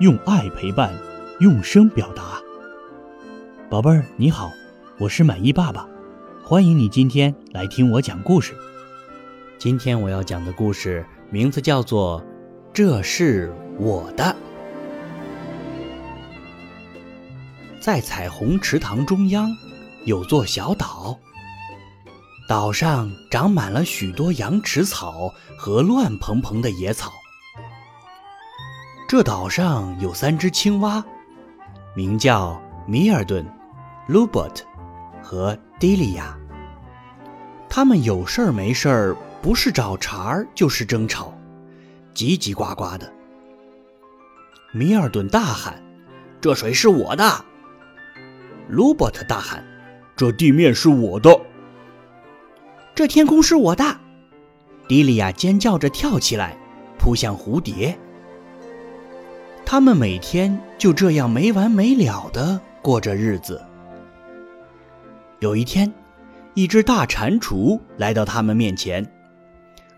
用爱陪伴，用声表达。宝贝儿，你好，我是满意爸爸，欢迎你今天来听我讲故事。今天我要讲的故事名字叫做《这是我的》。在彩虹池塘中央，有座小岛，岛上长满了许多羊齿草和乱蓬蓬的野草。这岛上有三只青蛙，名叫米尔顿、鲁伯特和迪利亚。他们有事儿没事儿，不是找茬儿就是争吵，叽叽呱呱的。米尔顿大喊：“这水是我的！”鲁伯特大喊：“这地面是我的！”这天空是我的！迪利亚尖叫着跳起来，扑向蝴蝶。他们每天就这样没完没了的过着日子。有一天，一只大蟾蜍来到他们面前，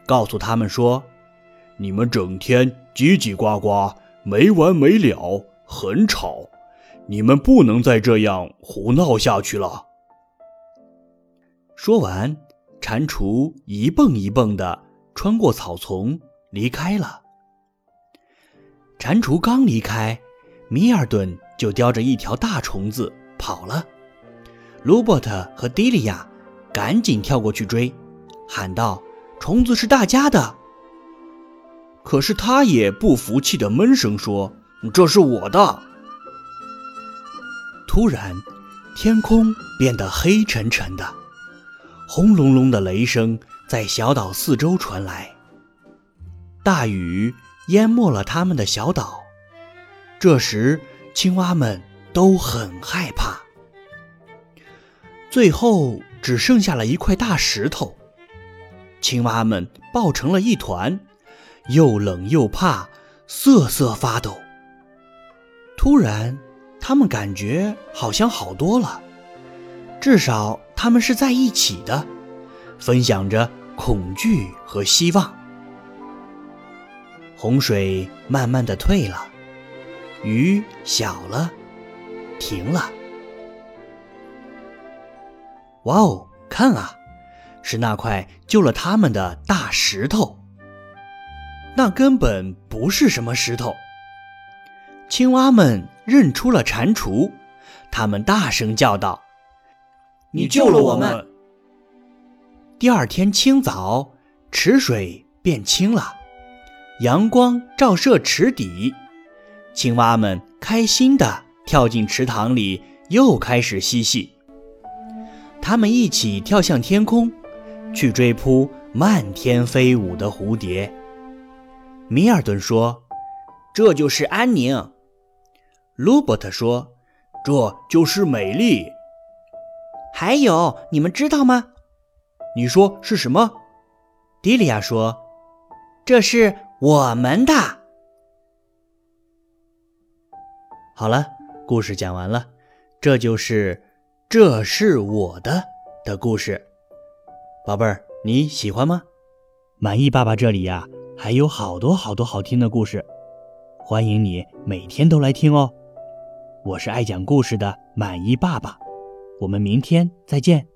告诉他们说：“你们整天叽叽呱呱，没完没了，很吵，你们不能再这样胡闹下去了。”说完，蟾蜍一蹦一蹦的穿过草丛离开了。蟾蜍刚离开，米尔顿就叼着一条大虫子跑了。罗伯特和迪利亚赶紧跳过去追，喊道：“虫子是大家的！”可是他也不服气的闷声说：“这是我的！”突然，天空变得黑沉沉的，轰隆隆的雷声在小岛四周传来，大雨。淹没了他们的小岛。这时，青蛙们都很害怕。最后只剩下了一块大石头，青蛙们抱成了一团，又冷又怕，瑟瑟发抖。突然，他们感觉好像好多了，至少他们是在一起的，分享着恐惧和希望。洪水慢慢的退了，雨小了，停了。哇哦，看啊，是那块救了他们的大石头。那根本不是什么石头。青蛙们认出了蟾蜍，他们大声叫道：“你救了我们！”第二天清早，池水变清了。阳光照射池底，青蛙们开心地跳进池塘里，又开始嬉戏。它们一起跳向天空，去追扑漫天飞舞的蝴蝶。米尔顿说：“这就是安宁。”卢伯特说：“这就是美丽。”还有，你们知道吗？你说是什么？迪利亚说：“这是。”我们的。好了，故事讲完了，这就是这是我的的故事，宝贝儿，你喜欢吗？满意爸爸这里呀，还有好多好多好听的故事，欢迎你每天都来听哦。我是爱讲故事的满意爸爸，我们明天再见。